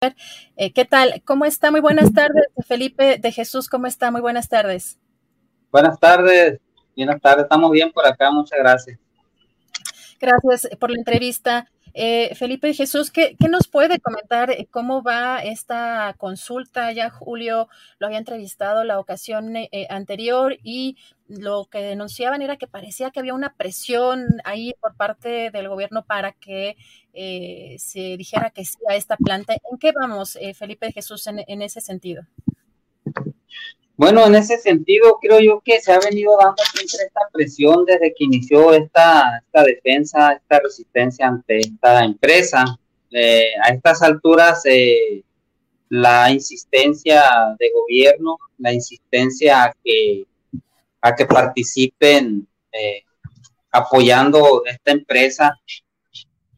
Eh, ¿Qué tal? ¿Cómo está? Muy buenas tardes, Felipe de Jesús. ¿Cómo está? Muy buenas tardes. Buenas tardes. Buenas tardes. Estamos bien por acá. Muchas gracias. Gracias por la entrevista. Eh, Felipe Jesús, ¿qué, ¿qué, nos puede comentar eh, cómo va esta consulta? Ya Julio lo había entrevistado la ocasión eh, anterior y lo que denunciaban era que parecía que había una presión ahí por parte del gobierno para que eh, se dijera que sí a esta planta. ¿En qué vamos, eh, Felipe Jesús, en, en, ese sentido? Bueno, en ese sentido creo yo que se ha venido dando siempre esta presión desde que inició esta, esta defensa, esta resistencia ante esta empresa. Eh, a estas alturas, la insistencia de gobierno, la insistencia a que a que participen eh, apoyando esta empresa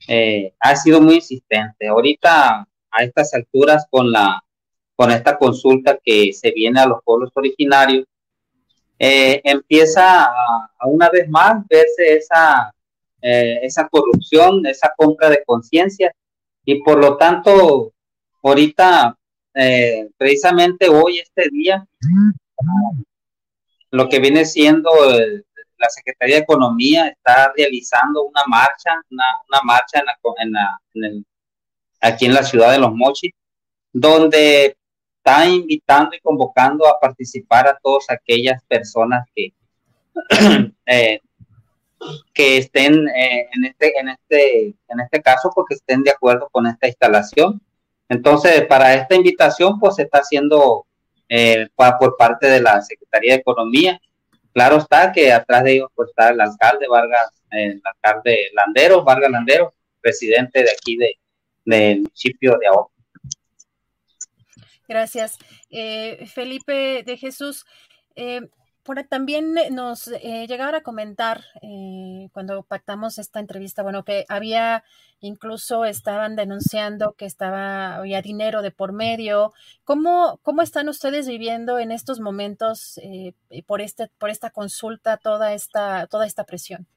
eh, ha sido muy insistente. Ahorita a estas alturas con la con esta consulta que se viene a los pueblos originarios eh, empieza a, una vez más verse esa esa corrupción, esa compra de conciencia. Y por lo tanto ahorita precisamente hoy este día lo que viene siendo la Secretaría de Economía está realizando una marcha, una, marcha aquí en la ciudad de Los Mochis, donde está invitando y convocando a participar a todas aquellas personas que, eh, que estén eh, en, este, en, este, en este caso, porque estén de acuerdo con esta instalación. Entonces, para esta invitación, pues se está haciendo eh, por parte de la Secretaría de Economía. Claro está que atrás de ellos pues, está el alcalde Vargas, el alcalde Landero, Vargas Landero, presidente de aquí de, del municipio de Ahora. Gracias. Eh, Felipe de Jesús, eh, también nos eh, a comentar eh, cuando pactamos esta entrevista, bueno, que había incluso estaban denunciando que estaba había dinero de por medio. ¿Cómo, cómo están ustedes viviendo en estos momentos eh, por este por esta consulta toda esta toda esta presión?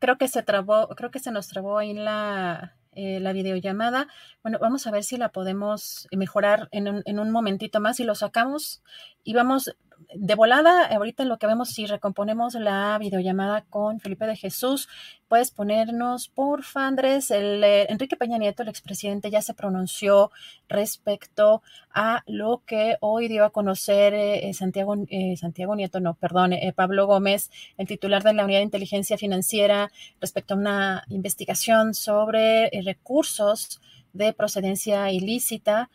Creo, que se trabó, creo que se nos trabó ahí la eh, la videollamada. Bueno, vamos a ver si la podemos mejorar en un, en un momentito más y lo sacamos y vamos de volada, ahorita lo que vemos, si recomponemos la videollamada con Felipe de Jesús, puedes ponernos, por Andrés, el, eh, Enrique Peña Nieto, el expresidente, ya se pronunció respecto a lo que hoy dio a conocer eh, Santiago, eh, Santiago Nieto, no, perdón, Pablo Gómez, el titular de la Unidad de Inteligencia Financiera, respecto a una investigación sobre recursos de procedencia ilícita.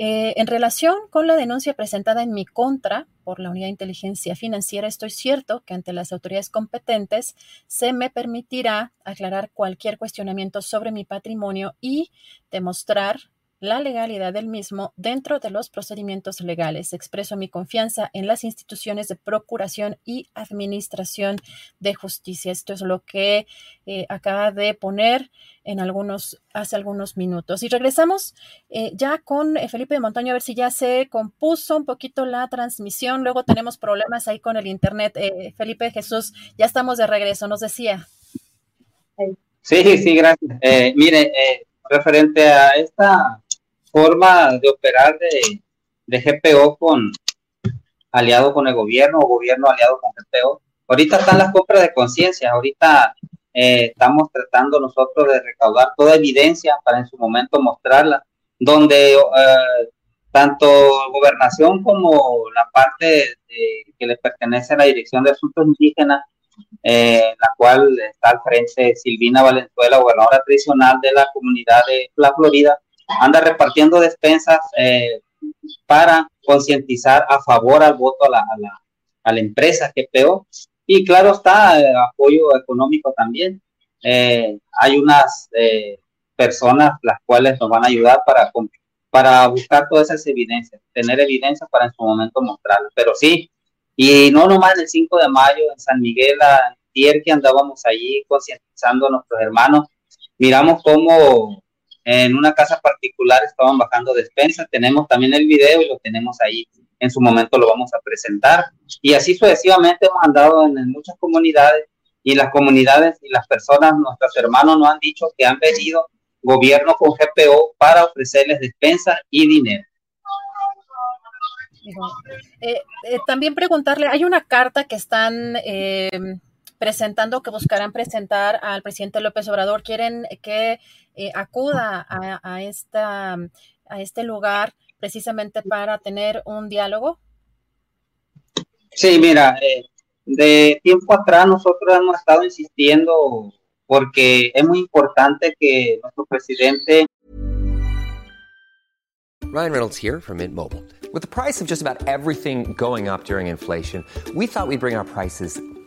En relación con la denuncia presentada en mi contra por la Unidad de Inteligencia Financiera, estoy cierto que ante las autoridades competentes se me permitirá aclarar cualquier cuestionamiento sobre mi patrimonio y demostrar la legalidad del mismo dentro de los procedimientos legales. Expreso mi confianza en las instituciones de procuración y administración de justicia. Esto es lo que eh, acaba de poner en algunos, hace algunos minutos. Y regresamos eh, ya con eh, Felipe de Montaño a ver si ya se compuso un poquito la transmisión. Luego tenemos problemas ahí con el internet. Eh, Felipe Jesús, ya estamos de regreso, nos decía. Sí, sí, gracias. Mire, referente a esta forma de operar de, de GPO con aliado con el gobierno o gobierno aliado con GPO. Ahorita están las compras de conciencia, ahorita eh, estamos tratando nosotros de recaudar toda evidencia para en su momento mostrarla, donde eh, tanto gobernación como la parte que le pertenece a la Dirección de Asuntos Indígenas, eh, la cual está al frente Silvina Valenzuela, gobernadora tradicional de la comunidad de la Florida, anda repartiendo despensas para concientizar a favor al voto a la, a la, a la empresa GPO y claro está, eh, apoyo económico también. Eh, hay unas eh, personas las cuales nos van a ayudar para, para buscar todas esas evidencias, tener evidencias para en su momento mostrarlas. Pero sí, y no nomás el 5 de mayo en San Miguel, ayer que andábamos allí concientizando a nuestros hermanos, miramos cómo en una casa particular estaban bajando despensas. Tenemos también el video y lo tenemos ahí en su momento lo vamos a presentar. Y así sucesivamente hemos andado en, muchas comunidades y las comunidades y las personas, nuestros hermanos nos han dicho que han venido gobierno con GPO para ofrecerles despensa y dinero. Eh, eh, también preguntarle, hay una carta que están eh, presentando, que buscarán presentar al presidente López Obrador. Quieren que acuda a, a, esta, a este lugar precisamente para tener un diálogo? Sí, mira, eh, de tiempo atrás nosotros hemos estado insistiendo porque es muy importante que nuestro presidente Ryan Reynolds here from Mint Mobile. With the price of just about everything going up during inflation, we thought we'd bring our prices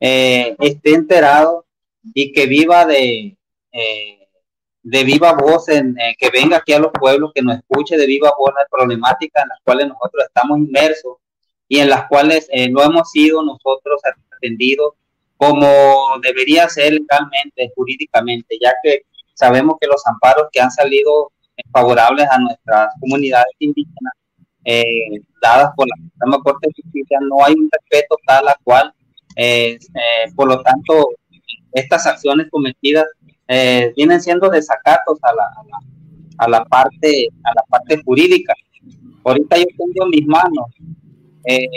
Eh, esté enterado y que viva de... Eh, de viva voz, en, que venga aquí a los pueblos, que nos escuche de viva voz las problemáticas en las cuales nosotros estamos inmersos y en las cuales eh, no hemos sido nosotros atendidos como debería ser legalmente, jurídicamente, ya que sabemos que los amparos que han salido favorables a nuestras comunidades indígenas, eh, dadas por la Suprema Corte de Justicia, no hay un respeto tal a cual, eh, por lo tanto, estas acciones cometidas eh, vienen siendo desacatos a la, a la, a la, parte a la parte jurídica. Ahorita yo tengo en mis manos, eh,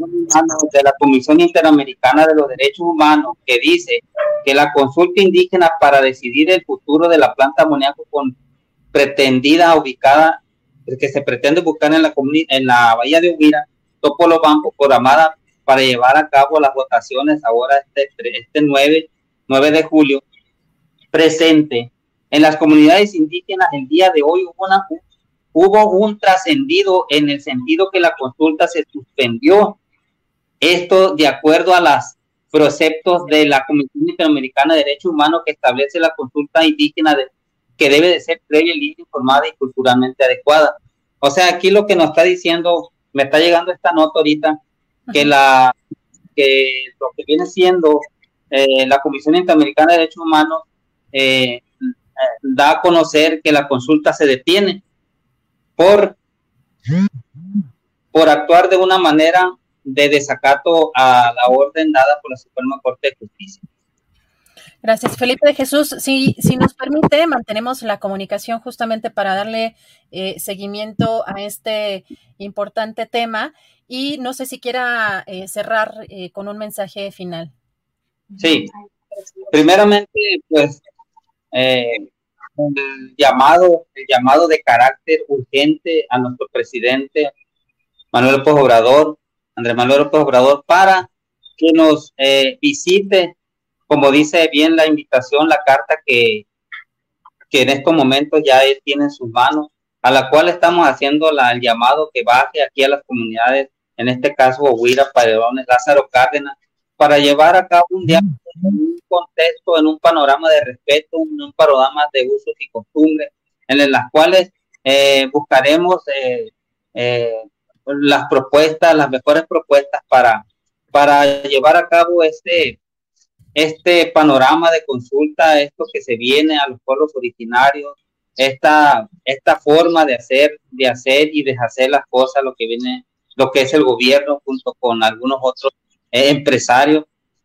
mis manos de la Comisión Interamericana de los Derechos Humanos que dice que la consulta indígena para decidir el futuro de la planta amoníaco con pretendida ubicada que se pretende buscar en la en la bahía de Huira, Topolo Bambo, programada para llevar a cabo las votaciones ahora este, este 9, 9 de julio, presente. En las comunidades indígenas el día de hoy hubo, una, hubo un trascendido en el sentido que la consulta se suspendió. Esto de acuerdo a los preceptos de la Comisión Interamericana de Derechos Humanos que establece la consulta indígena de, que debe de ser previa, libre, informada y culturalmente adecuada. O sea, aquí lo que nos está diciendo, me está llegando esta nota ahorita, que la que lo que viene siendo eh, la Comisión Interamericana de Derechos Humanos eh, da a conocer que la consulta se detiene por, por actuar de una manera de desacato a la orden dada por la Suprema Corte de Justicia. Gracias, Felipe de Jesús. Si, si nos permite, mantenemos la comunicación justamente para darle eh, seguimiento a este importante tema y no sé si quiera eh, cerrar con un mensaje final. Sí, primeramente, pues eh, el llamado, el llamado de carácter urgente a nuestro presidente Manuel López Obrador, Andrés Manuel López Obrador, para que nos eh, visite, como dice bien la invitación, la carta que, que en estos momentos ya él tiene en sus manos, a la cual estamos haciendo la, el llamado que baje aquí a las comunidades, en este caso Huira, Paredones, Lázaro Cárdenas, para llevar a cabo un diálogo en un contexto, en un panorama de respeto, en un panorama de usos y costumbres, en las cuales eh, buscaremos eh, eh, las propuestas, las mejores propuestas para, para llevar a cabo este, este panorama de consulta, esto que se viene a los pueblos originarios, esta, esta forma de hacer, de hacer y deshacer las cosas, lo que viene, lo que es el gobierno junto con algunos otros eh, empresarios,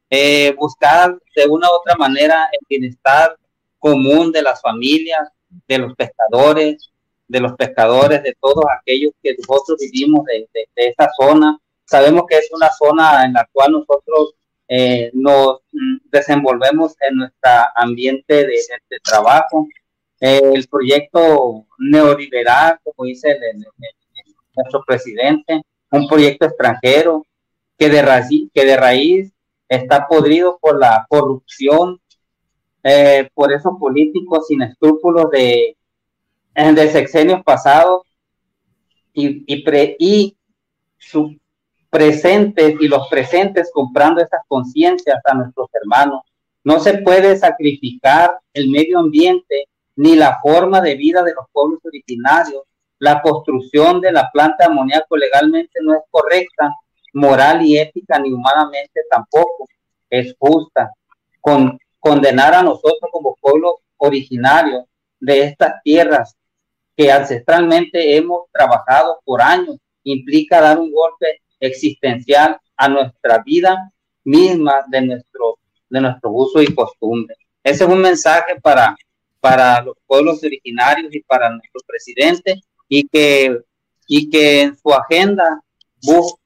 eh, buscar de una u otra manera el bienestar común de las familias, de los pescadores, de los pescadores, de todos aquellos que nosotros vivimos de, de, de esta zona. Sabemos que es una zona en la cual nosotros eh, nos desenvolvemos en nuestro ambiente de, trabajo. Eh, el proyecto neoliberal, como dice nuestro presidente, un proyecto extranjero que de, raíz, que de raíz está podrido por la corrupción, eh, por esos políticos sin escrúpulos de, de sexenios pasados y, y, pre, y su, presentes y los presentes comprando esas conciencias a nuestros hermanos. No se puede sacrificar el medio ambiente ni la forma de vida de los pueblos originarios. La construcción de la planta de amoníaco legalmente no es correcta, moral y ética, ni humanamente tampoco es justa. Con, condenar a nosotros como pueblo originario de estas tierras que ancestralmente hemos trabajado por años implica dar un golpe existencial a nuestra vida misma de nuestro, de nuestro uso y costumbre. Ese es un mensaje para, para los pueblos originarios y para nuestro presidente y que, y que en su agenda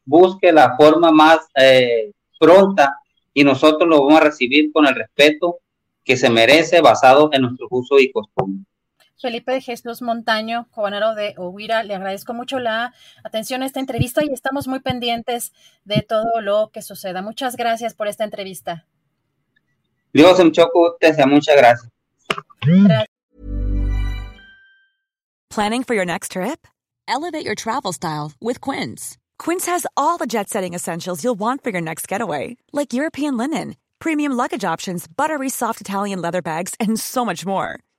busque la forma más eh, pronta y nosotros lo vamos a recibir con el respeto que se merece basado en nuestro uso y costumbre. Felipe de Jesús Montaño, cobanero de Ohuira, le agradezco mucho la atención a esta entrevista y estamos muy pendientes de todo lo que suceda. Muchas gracias por esta entrevista. Dios en Choco, muchas gracias. gracias. Planning for your next trip? Elevate your travel style with Quince. Quince has all the jet-setting essentials you'll want for your next getaway, like European linen, premium luggage options, buttery soft Italian leather bags, and so much more